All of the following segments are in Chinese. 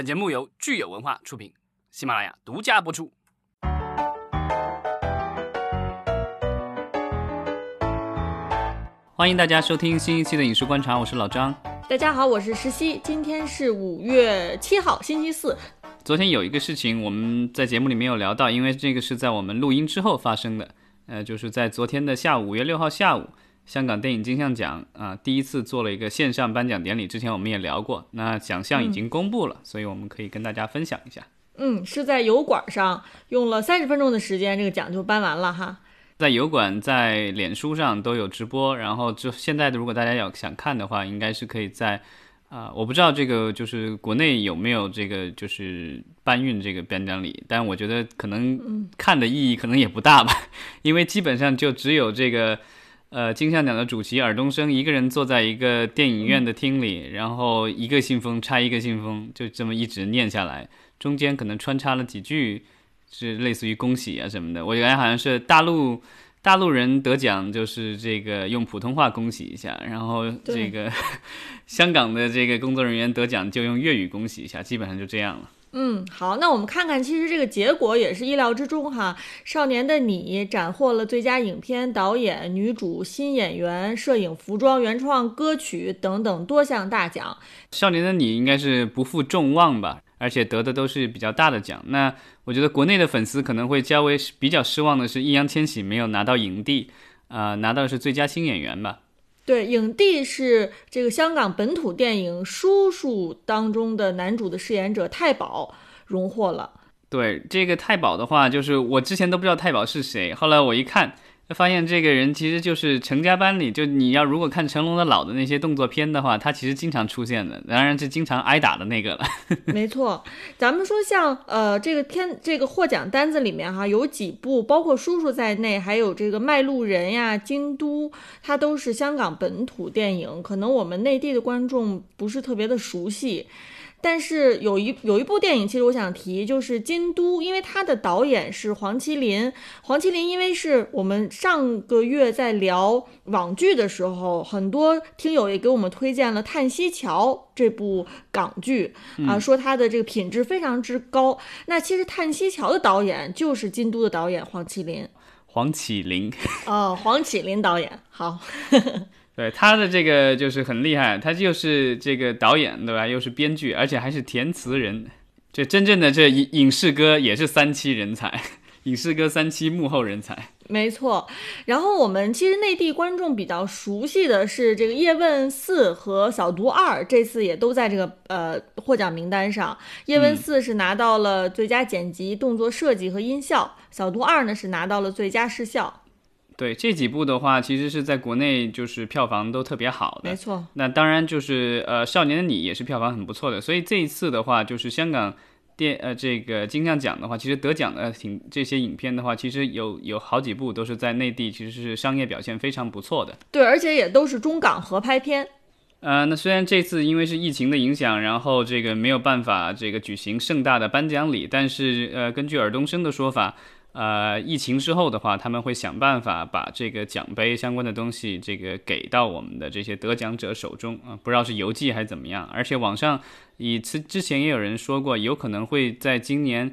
本节目由聚友文化出品，喜马拉雅独家播出。欢迎大家收听新一期的影视观察，我是老张。大家好，我是石溪。今天是五月七号，星期四。昨天有一个事情我们在节目里没有聊到，因为这个是在我们录音之后发生的。呃，就是在昨天的下午，五月六号下午，香港电影金像奖啊第一次做了一个线上颁奖典礼。之前我们也聊过，那奖项已经公布了，所以我们可以跟大家分享一下。嗯，是在油管上用了三十分钟的时间，这个奖就颁完了哈。在油管、在脸书上都有直播，然后就现在的，如果大家要想看的话，应该是可以在，啊，我不知道这个就是国内有没有这个就是搬运这个颁奖礼，但我觉得可能看的意义可能也不大吧，因为基本上就只有这个，呃，金像奖的主席尔冬升一个人坐在一个电影院的厅里，然后一个信封拆一个信封，就这么一直念下来，中间可能穿插了几句。是类似于恭喜啊什么的，我原来好像是大陆大陆人得奖，就是这个用普通话恭喜一下，然后这个香港的这个工作人员得奖就用粤语恭喜一下，基本上就这样了。嗯，好，那我们看看，其实这个结果也是意料之中哈。少年的你斩获了最佳影片、导演、女主、新演员、摄影、服装、原创歌曲等等多项大奖。少年的你应该是不负众望吧？而且得的都是比较大的奖。那我觉得国内的粉丝可能会较为比较失望的是，易烊千玺没有拿到影帝，啊，拿到的是最佳新演员吧？对，影帝是这个香港本土电影《叔叔》当中的男主的饰演者太保荣获了。对，这个太保的话，就是我之前都不知道太保是谁，后来我一看。发现这个人其实就是成家班里，就你要如果看成龙的老的那些动作片的话，他其实经常出现的，当然是经常挨打的那个了。没错，咱们说像呃这个天这个获奖单子里面哈，有几部包括叔叔在内，还有这个卖路人呀、京都，它都是香港本土电影，可能我们内地的观众不是特别的熟悉。但是有一有一部电影，其实我想提，就是《京都》，因为它的导演是黄麒麟。黄麒麟，因为是我们上个月在聊网剧的时候，很多听友也给我们推荐了《叹息桥》这部港剧啊，说它的这个品质非常之高。那其实《叹息桥》的导演就是《京都》的导演黄麒麟。黄启麟。哦，黄启麟导演，好。对他的这个就是很厉害，他就是这个导演，对吧？又是编剧，而且还是填词人，这真正的这影影视歌也是三期人才，影视歌三期幕后人才。没错，然后我们其实内地观众比较熟悉的是这个《叶问四》和《扫毒二》，这次也都在这个呃获奖名单上。《叶问四》是拿到了最佳剪辑、动作设计和音效，《扫毒二》呢是拿到了最佳视效。对这几部的话，其实是在国内就是票房都特别好的，没错。那当然就是呃，《少年的你》也是票房很不错的。所以这一次的话，就是香港电呃这个金像奖的话，其实得奖的挺这些影片的话，其实有有好几部都是在内地，其实是商业表现非常不错的。对，而且也都是中港合拍片。呃，那虽然这次因为是疫情的影响，然后这个没有办法这个举行盛大的颁奖礼，但是呃，根据尔冬升的说法。呃，疫情之后的话，他们会想办法把这个奖杯相关的东西，这个给到我们的这些得奖者手中啊，不知道是邮寄还是怎么样。而且网上以之之前也有人说过，有可能会在今年，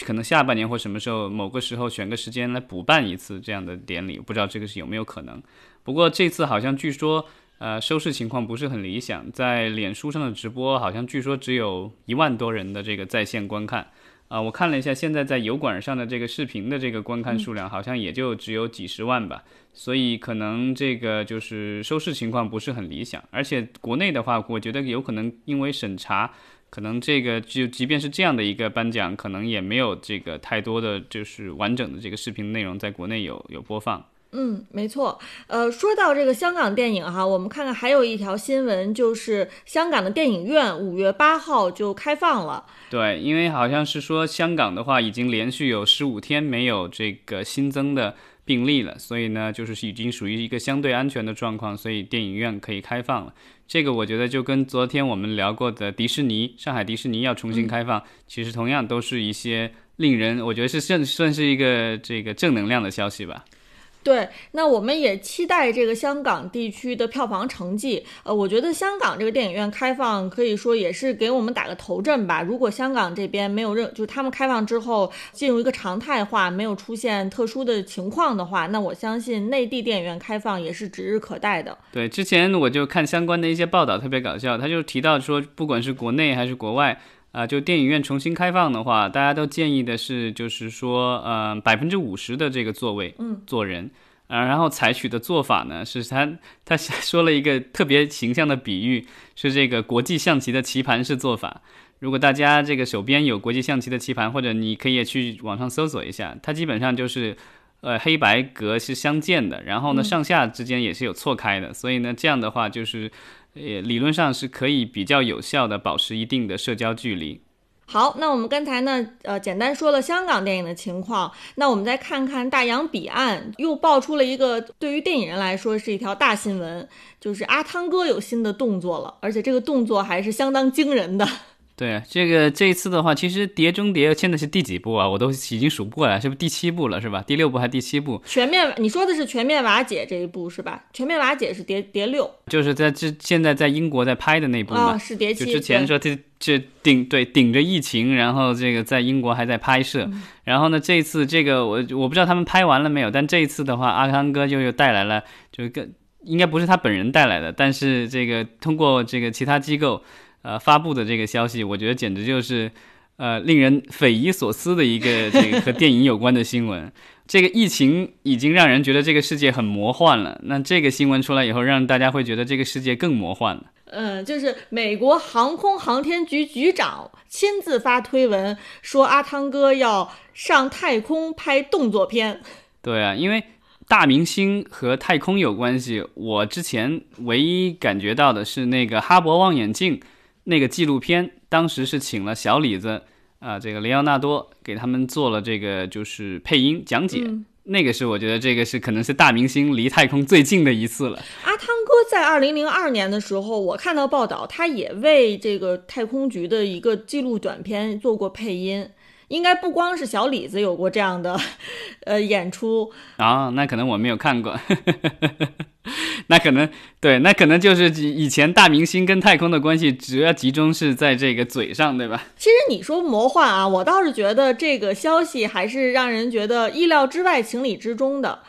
可能下半年或什么时候某个时候选个时间来补办一次这样的典礼，不知道这个是有没有可能。不过这次好像据说，呃，收视情况不是很理想，在脸书上的直播好像据说只有一万多人的这个在线观看。啊，我看了一下，现在在油管上的这个视频的这个观看数量，好像也就只有几十万吧，所以可能这个就是收视情况不是很理想。而且国内的话，我觉得有可能因为审查，可能这个就即便是这样的一个颁奖，可能也没有这个太多的就是完整的这个视频内容在国内有有播放。嗯，没错。呃，说到这个香港电影哈，我们看看还有一条新闻，就是香港的电影院五月八号就开放了。对，因为好像是说香港的话已经连续有十五天没有这个新增的病例了，所以呢，就是已经属于一个相对安全的状况，所以电影院可以开放了。这个我觉得就跟昨天我们聊过的迪士尼，上海迪士尼要重新开放，其实同样都是一些令人我觉得是算算是一个这个正能量的消息吧。对，那我们也期待这个香港地区的票房成绩。呃，我觉得香港这个电影院开放可以说也是给我们打个头阵吧。如果香港这边没有任，就是他们开放之后进入一个常态化，没有出现特殊的情况的话，那我相信内地电影院开放也是指日可待的。对，之前我就看相关的一些报道，特别搞笑，他就提到说，不管是国内还是国外。啊，就电影院重新开放的话，大家都建议的是，就是说，呃，百分之五十的这个座位，嗯，坐人，啊，然后采取的做法呢，是他他说了一个特别形象的比喻，是这个国际象棋的棋盘式做法。如果大家这个手边有国际象棋的棋盘，或者你可以去网上搜索一下，它基本上就是，呃，黑白格是相间的，然后呢，上下之间也是有错开的，所以呢，这样的话就是。呃理论上是可以比较有效的保持一定的社交距离。好，那我们刚才呢，呃，简单说了香港电影的情况，那我们再看看大洋彼岸，又爆出了一个对于电影人来说是一条大新闻，就是阿汤哥有新的动作了，而且这个动作还是相当惊人的。对这个这一次的话，其实《碟中谍》现在是第几部啊？我都已经数不过来，是不是第七部了？是吧？第六部还是第七部？全面，你说的是全面瓦解这一部是吧？全面瓦解是碟碟六，就是在这现在在英国在拍的那部嘛？是碟七。就之前说这这顶对顶着疫情，然后这个在英国还在拍摄，然后呢这一次这个我我不知道他们拍完了没有，但这一次的话，阿康哥就又带来了，就跟应该不是他本人带来的，但是这个通过这个其他机构。呃，发布的这个消息，我觉得简直就是，呃，令人匪夷所思的一个这个和电影有关的新闻。这个疫情已经让人觉得这个世界很魔幻了，那这个新闻出来以后，让大家会觉得这个世界更魔幻了。嗯，就是美国航空航天局局长亲自发推文说，阿汤哥要上太空拍动作片。对啊，因为大明星和太空有关系，我之前唯一感觉到的是那个哈勃望远镜。那个纪录片当时是请了小李子啊，这个雷奥纳多给他们做了这个就是配音讲解。那个是我觉得这个是可能是大明星离太空最近的一次了。阿汤哥在二零零二年的时候，我看到报道，他也为这个太空局的一个记录短片做过配音。应该不光是小李子有过这样的，呃，演出啊，那可能我没有看过，那可能对，那可能就是以前大明星跟太空的关系主要集中是在这个嘴上，对吧？其实你说魔幻啊，我倒是觉得这个消息还是让人觉得意料之外、情理之中的。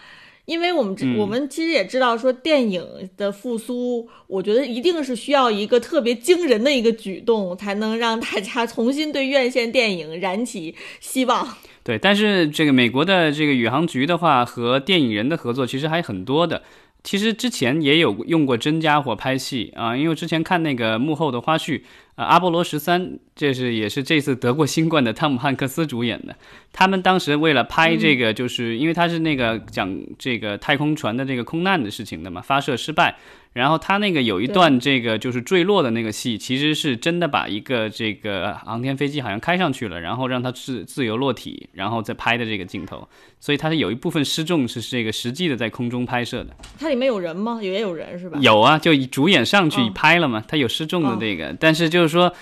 因为我们知，我们其实也知道，说电影的复苏，我觉得一定是需要一个特别惊人的一个举动，才能让大家重新对院线电影燃起希望。对，但是这个美国的这个宇航局的话，和电影人的合作其实还很多的。其实之前也有用过真家伙拍戏啊，因为之前看那个幕后的花絮。啊，阿波罗十三，这是也是这次得过新冠的汤姆汉克斯主演的。他们当时为了拍这个，就是因为他是那个讲这个太空船的这个空难的事情的嘛，发射失败。然后他那个有一段这个就是坠落的那个戏，其实是真的把一个这个航天飞机好像开上去了，然后让它自自由落体，然后再拍的这个镜头。所以它是有一部分失重是这个实际的在空中拍摄的。它里面有人吗？也有人是吧？有啊，就主演上去拍了嘛。它有失重的这个，但是就是说。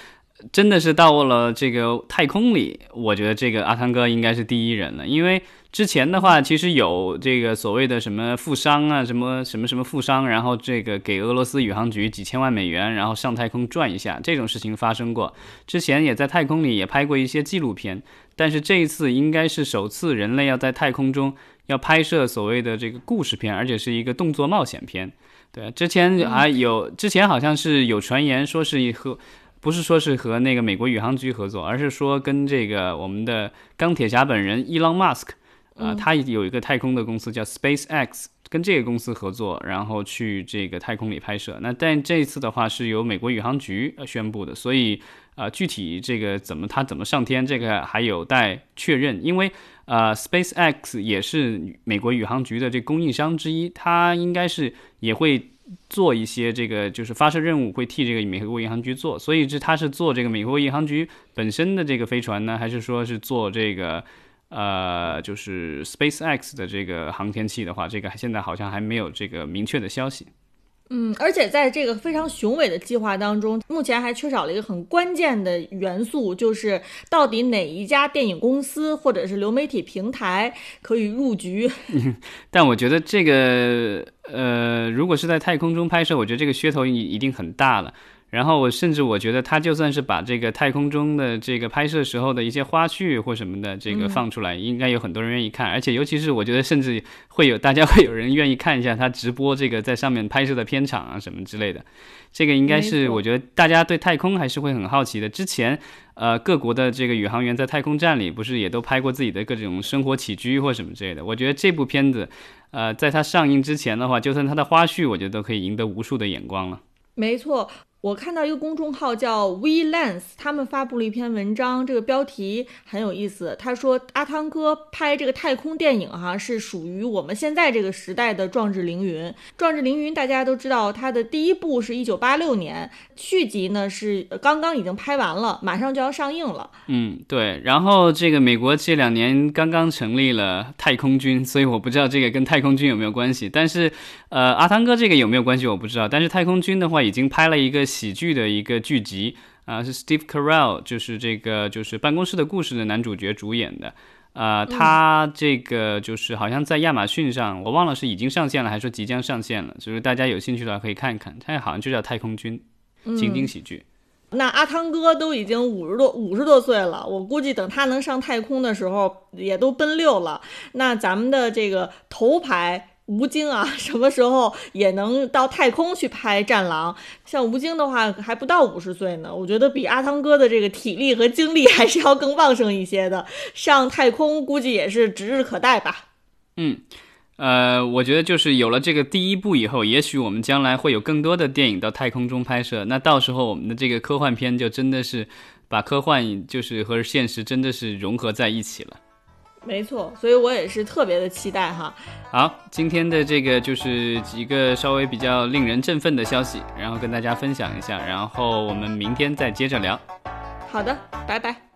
真的是到了这个太空里，我觉得这个阿汤哥应该是第一人了。因为之前的话，其实有这个所谓的什么富商啊，什么什么什么富商，然后这个给俄罗斯宇航局几千万美元，然后上太空转一下，这种事情发生过。之前也在太空里也拍过一些纪录片，但是这一次应该是首次人类要在太空中要拍摄所谓的这个故事片，而且是一个动作冒险片。对，之前还有之前好像是有传言说是和。不是说是和那个美国宇航局合作，而是说跟这个我们的钢铁侠本人伊朗马斯克，呃，他有一个太空的公司叫 SpaceX，跟这个公司合作，然后去这个太空里拍摄。那但这一次的话是由美国宇航局宣布的，所以呃，具体这个怎么他怎么上天，这个还有待确认。因为呃，SpaceX 也是美国宇航局的这供应商之一，他应该是也会。做一些这个就是发射任务会替这个美国银行局做，所以这他是做这个美国银行局本身的这个飞船呢，还是说是做这个呃就是 SpaceX 的这个航天器的话，这个现在好像还没有这个明确的消息。嗯，而且在这个非常雄伟的计划当中，目前还缺少了一个很关键的元素，就是到底哪一家电影公司或者是流媒体平台可以入局。但我觉得这个，呃，如果是在太空中拍摄，我觉得这个噱头已一定很大了。然后我甚至我觉得他就算是把这个太空中的这个拍摄时候的一些花絮或什么的这个放出来，应该有很多人愿意看。而且尤其是我觉得甚至会有大家会有人愿意看一下他直播这个在上面拍摄的片场啊什么之类的。这个应该是我觉得大家对太空还是会很好奇的。之前呃各国的这个宇航员在太空站里不是也都拍过自己的各种生活起居或什么之类的。我觉得这部片子呃在它上映之前的话，就算它的花絮，我觉得都可以赢得无数的眼光了。没错。我看到一个公众号叫 We Lens，他们发布了一篇文章，这个标题很有意思。他说阿汤哥拍这个太空电影哈，是属于我们现在这个时代的《壮志凌云》。《壮志凌云》大家都知道，它的第一部是一九八六年，续集呢是刚刚已经拍完了，马上就要上映了。嗯，对。然后这个美国这两年刚刚成立了太空军，所以我不知道这个跟太空军有没有关系。但是，呃，阿汤哥这个有没有关系我不知道。但是太空军的话已经拍了一个。喜剧的一个剧集啊，是 Steve Carell，就是这个就是办公室的故事的男主角主演的啊，他这个就是好像在亚马逊上，我忘了是已经上线了还是说即将上线了，就是大家有兴趣的话可以看一看，它好像就叫太空军情景喜剧。那阿汤哥都已经五十多五十多岁了，我估计等他能上太空的时候也都奔六了。那咱们的这个头牌。吴京啊，什么时候也能到太空去拍《战狼》？像吴京的话，还不到五十岁呢。我觉得比阿汤哥的这个体力和精力还是要更旺盛一些的。上太空估计也是指日可待吧。嗯，呃，我觉得就是有了这个第一部以后，也许我们将来会有更多的电影到太空中拍摄。那到时候我们的这个科幻片就真的是把科幻就是和现实真的是融合在一起了。没错，所以我也是特别的期待哈。好，今天的这个就是几个稍微比较令人振奋的消息，然后跟大家分享一下，然后我们明天再接着聊。好的，拜拜。